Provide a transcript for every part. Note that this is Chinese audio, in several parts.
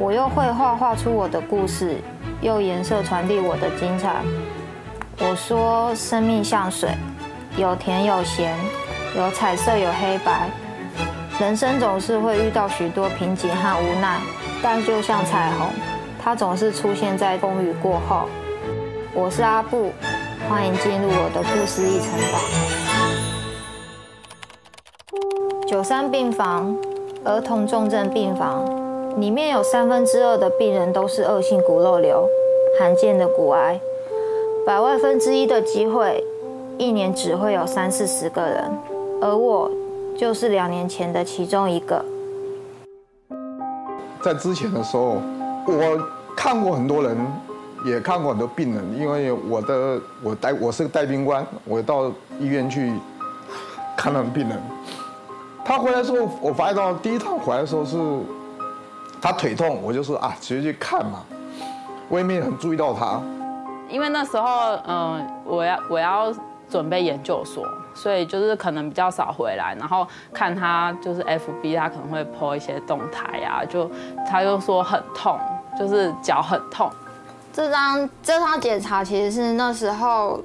我又绘画画出我的故事，用颜色传递我的精彩。我说，生命像水，有甜有咸，有彩色有黑白。人生总是会遇到许多瓶颈和无奈，但就像彩虹，它总是出现在风雨过后。我是阿布，欢迎进入我的故事一层堡。九三病房，儿童重症病房，里面有三分之二的病人都是恶性骨肉瘤，罕见的骨癌。百万分之一的机会，一年只会有三四十个人，而我就是两年前的其中一个。在之前的时候，我看过很多人，也看过很多病人，因为我的我带我是个带兵官，我到医院去看那病人。他回来的时候，我发现到第一趟回来的时候是他腿痛，我就说啊，直接去看嘛。我也没有很注意到他。因为那时候，嗯，我要我要准备研究所，所以就是可能比较少回来，然后看他就是 FB，他可能会 po 一些动态啊，就他就说很痛，就是脚很痛。这张这张检查其实是那时候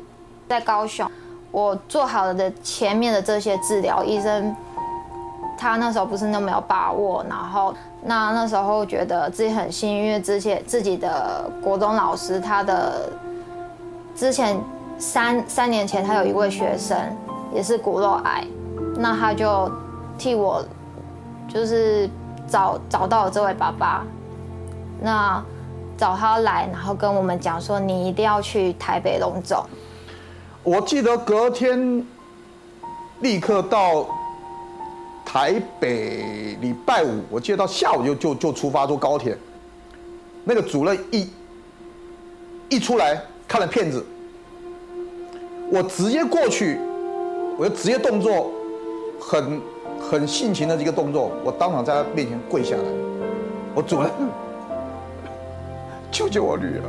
在高雄，我做好了的前面的这些治疗，医生他那时候不是那么有把握，然后那那时候觉得自己很幸运，因为之前自己的国中老师他的。之前三三年前，他有一位学生也是骨肉癌，那他就替我就是找找到了这位爸爸，那找他来，然后跟我们讲说，你一定要去台北龙总。我记得隔天立刻到台北，礼拜五，我记得到下午就就就出发坐高铁。那个主任一一出来。看了片子，我直接过去，我就直接动作，很很性情的这个动作，我当场在他面前跪下来，我主任，救救我女儿！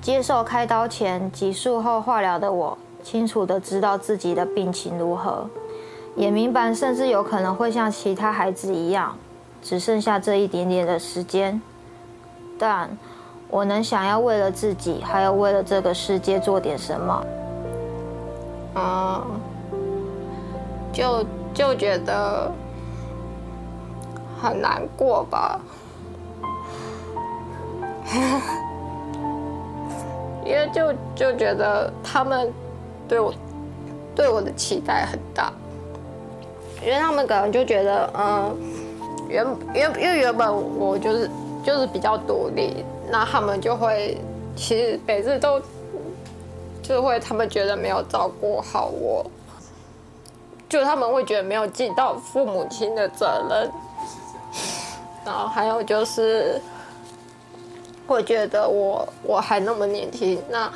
接受开刀前及术后化疗的我，清楚的知道自己的病情如何，也明白甚至有可能会像其他孩子一样，只剩下这一点点的时间，但。我能想要为了自己，还有为了这个世界做点什么？嗯，就就觉得很难过吧，因为就就觉得他们对我对我的期待很大，因为他们可能就觉得，嗯，原原因为原本我就是就是比较独立。那他们就会，其实每次都，就会他们觉得没有照顾好我，就他们会觉得没有尽到父母亲的责任，然后还有就是，会觉得我我还那么年轻，那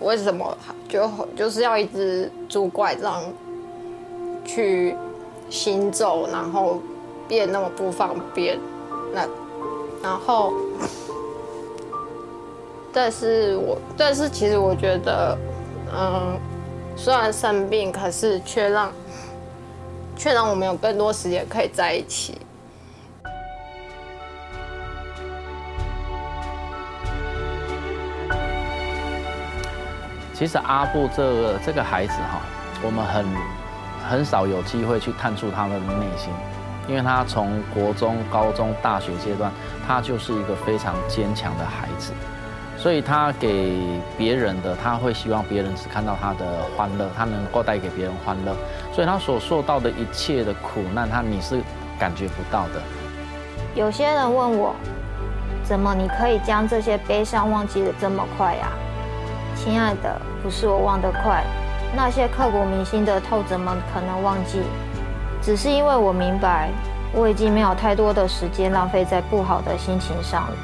为什么就就是要一直拄拐杖去行走，然后变那么不方便？那然后。但是我，但是其实我觉得，嗯，虽然生病，可是却让，却让我们有更多时间可以在一起。其实阿布这个这个孩子哈，我们很很少有机会去探出他的内心，因为他从国中、高中、大学阶段，他就是一个非常坚强的孩子。所以他给别人的，他会希望别人只看到他的欢乐，他能够带给别人欢乐。所以他所受到的一切的苦难，他你是感觉不到的。有些人问我，怎么你可以将这些悲伤忘记的这么快呀？亲爱的，不是我忘得快，那些刻骨铭心的痛怎么可能忘记？只是因为我明白，我已经没有太多的时间浪费在不好的心情上了。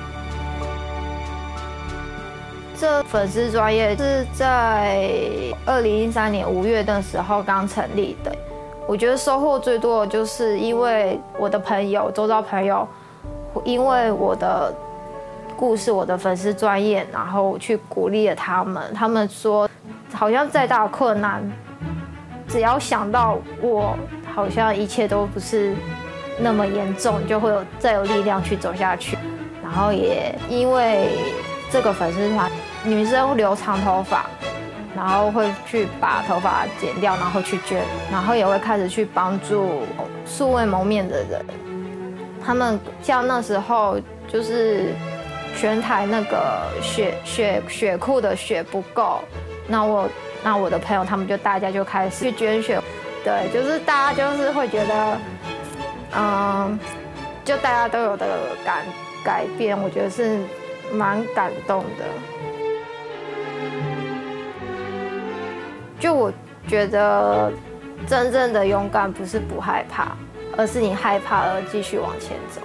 这粉丝专业是在二零一三年五月的时候刚成立的。我觉得收获最多的就是因为我的朋友、周遭朋友，因为我的故事、我的粉丝专业，然后去鼓励了他们。他们说，好像再大困难，只要想到我，好像一切都不是那么严重，就会有再有力量去走下去。然后也因为这个粉丝团，女生留长头发，然后会去把头发剪掉，然后去捐，然后也会开始去帮助素未谋面的人。他们像那时候就是全台那个血血血库的血不够，那我那我的朋友他们就大家就开始去捐血，对，就是大家就是会觉得，嗯，就大家都有的感改变，我觉得是蛮感动的。就我觉得，真正的勇敢不是不害怕，而是你害怕而继续往前走。